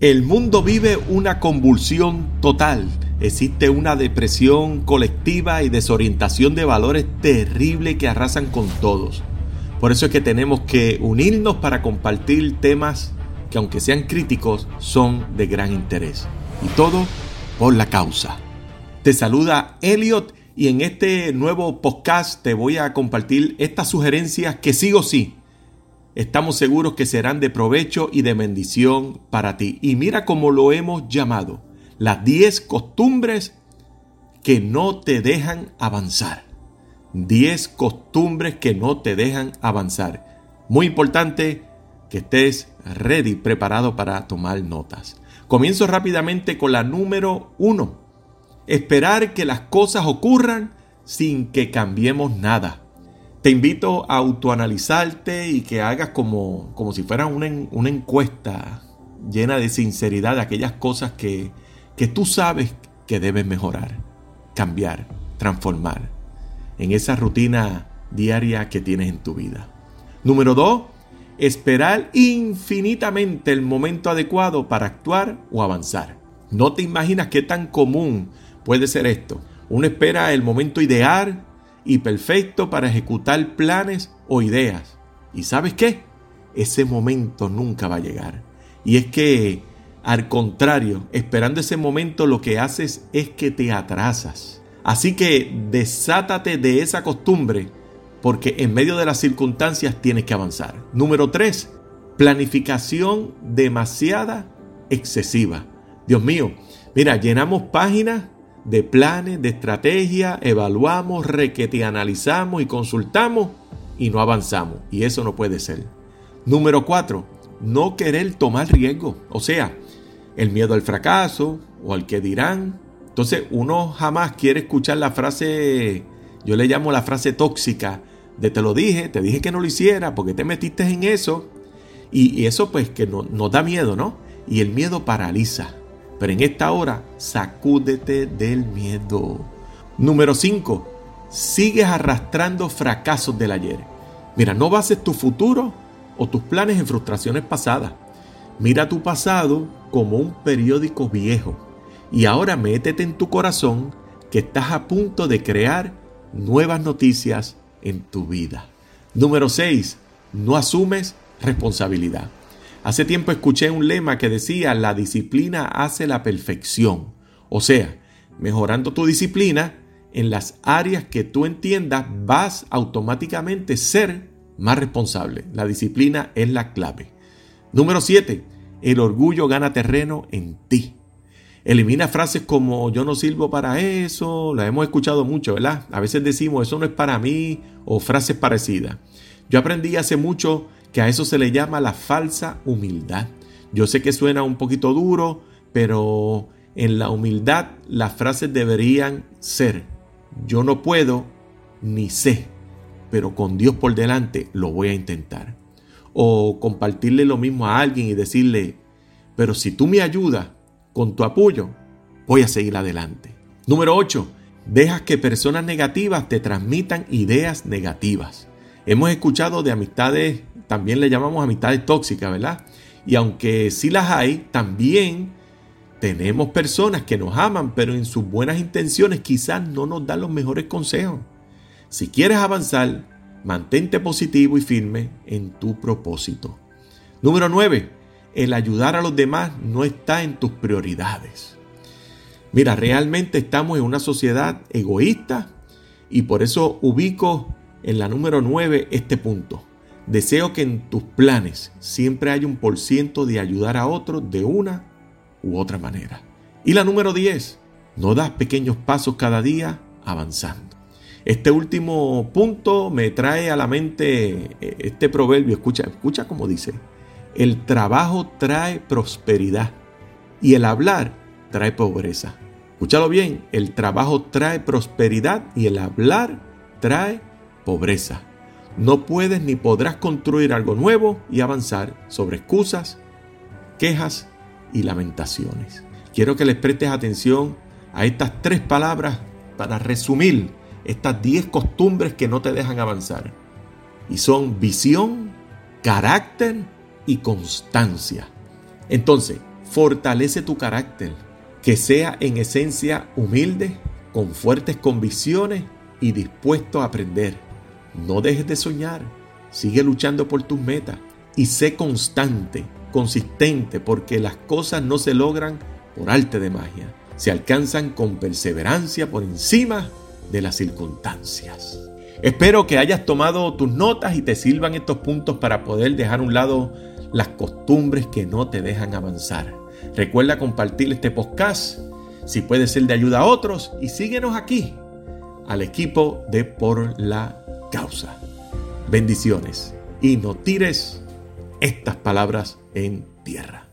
El mundo vive una convulsión total. Existe una depresión colectiva y desorientación de valores terrible que arrasan con todos. Por eso es que tenemos que unirnos para compartir temas que aunque sean críticos son de gran interés. Y todo por la causa. Te saluda Elliot y en este nuevo podcast te voy a compartir estas sugerencias que sí o sí estamos seguros que serán de provecho y de bendición para ti. Y mira cómo lo hemos llamado, las 10 costumbres que no te dejan avanzar. 10 costumbres que no te dejan avanzar. Muy importante que estés ready, preparado para tomar notas. Comienzo rápidamente con la número 1. Esperar que las cosas ocurran sin que cambiemos nada. Te invito a autoanalizarte y que hagas como, como si fuera una, una encuesta llena de sinceridad de aquellas cosas que, que tú sabes que debes mejorar, cambiar, transformar en esa rutina diaria que tienes en tu vida. Número dos, esperar infinitamente el momento adecuado para actuar o avanzar. No te imaginas qué tan común puede ser esto. Uno espera el momento ideal y perfecto para ejecutar planes o ideas. ¿Y sabes qué? Ese momento nunca va a llegar. Y es que, al contrario, esperando ese momento lo que haces es que te atrasas. Así que desátate de esa costumbre porque en medio de las circunstancias tienes que avanzar. Número 3. Planificación demasiada excesiva. Dios mío, mira, llenamos páginas de planes, de estrategia, evaluamos, requete, analizamos y consultamos y no avanzamos. Y eso no puede ser. Número cuatro, no querer tomar riesgo. O sea, el miedo al fracaso o al que dirán. Entonces uno jamás quiere escuchar la frase, yo le llamo la frase tóxica, de te lo dije, te dije que no lo hiciera, porque te metiste en eso. Y, eso pues que no, nos da miedo, ¿no? Y el miedo paraliza. Pero en esta hora, sacúdete del miedo. Número 5. Sigues arrastrando fracasos del ayer. Mira, no bases tu futuro o tus planes en frustraciones pasadas. Mira tu pasado como un periódico viejo. Y ahora métete en tu corazón que estás a punto de crear nuevas noticias en tu vida. Número 6. No asumes responsabilidad. Hace tiempo escuché un lema que decía, la disciplina hace la perfección. O sea, mejorando tu disciplina en las áreas que tú entiendas, vas automáticamente ser más responsable. La disciplina es la clave. Número 7. El orgullo gana terreno en ti. Elimina frases como yo no sirvo para eso, la hemos escuchado mucho, ¿verdad? A veces decimos eso no es para mí o frases parecidas. Yo aprendí hace mucho que a eso se le llama la falsa humildad. Yo sé que suena un poquito duro, pero en la humildad las frases deberían ser, yo no puedo ni sé, pero con Dios por delante lo voy a intentar. O compartirle lo mismo a alguien y decirle, pero si tú me ayudas con tu apoyo, voy a seguir adelante. Número 8. Dejas que personas negativas te transmitan ideas negativas. Hemos escuchado de amistades también le llamamos amistades tóxicas, ¿verdad? Y aunque sí las hay, también tenemos personas que nos aman, pero en sus buenas intenciones quizás no nos dan los mejores consejos. Si quieres avanzar, mantente positivo y firme en tu propósito. Número 9. El ayudar a los demás no está en tus prioridades. Mira, realmente estamos en una sociedad egoísta y por eso ubico en la número 9 este punto. Deseo que en tus planes siempre haya un por ciento de ayudar a otros de una u otra manera. Y la número 10, no das pequeños pasos cada día avanzando. Este último punto me trae a la mente eh, este proverbio, escucha, escucha como dice, el trabajo trae prosperidad y el hablar trae pobreza. Escúchalo bien, el trabajo trae prosperidad y el hablar trae pobreza. No puedes ni podrás construir algo nuevo y avanzar sobre excusas, quejas y lamentaciones. Quiero que les prestes atención a estas tres palabras para resumir estas diez costumbres que no te dejan avanzar. Y son visión, carácter y constancia. Entonces, fortalece tu carácter, que sea en esencia humilde, con fuertes convicciones y dispuesto a aprender. No dejes de soñar, sigue luchando por tus metas y sé constante, consistente, porque las cosas no se logran por arte de magia, se alcanzan con perseverancia por encima de las circunstancias. Espero que hayas tomado tus notas y te sirvan estos puntos para poder dejar a un lado las costumbres que no te dejan avanzar. Recuerda compartir este podcast si puede ser de ayuda a otros y síguenos aquí al equipo de Por la Causa. Bendiciones y no tires estas palabras en tierra.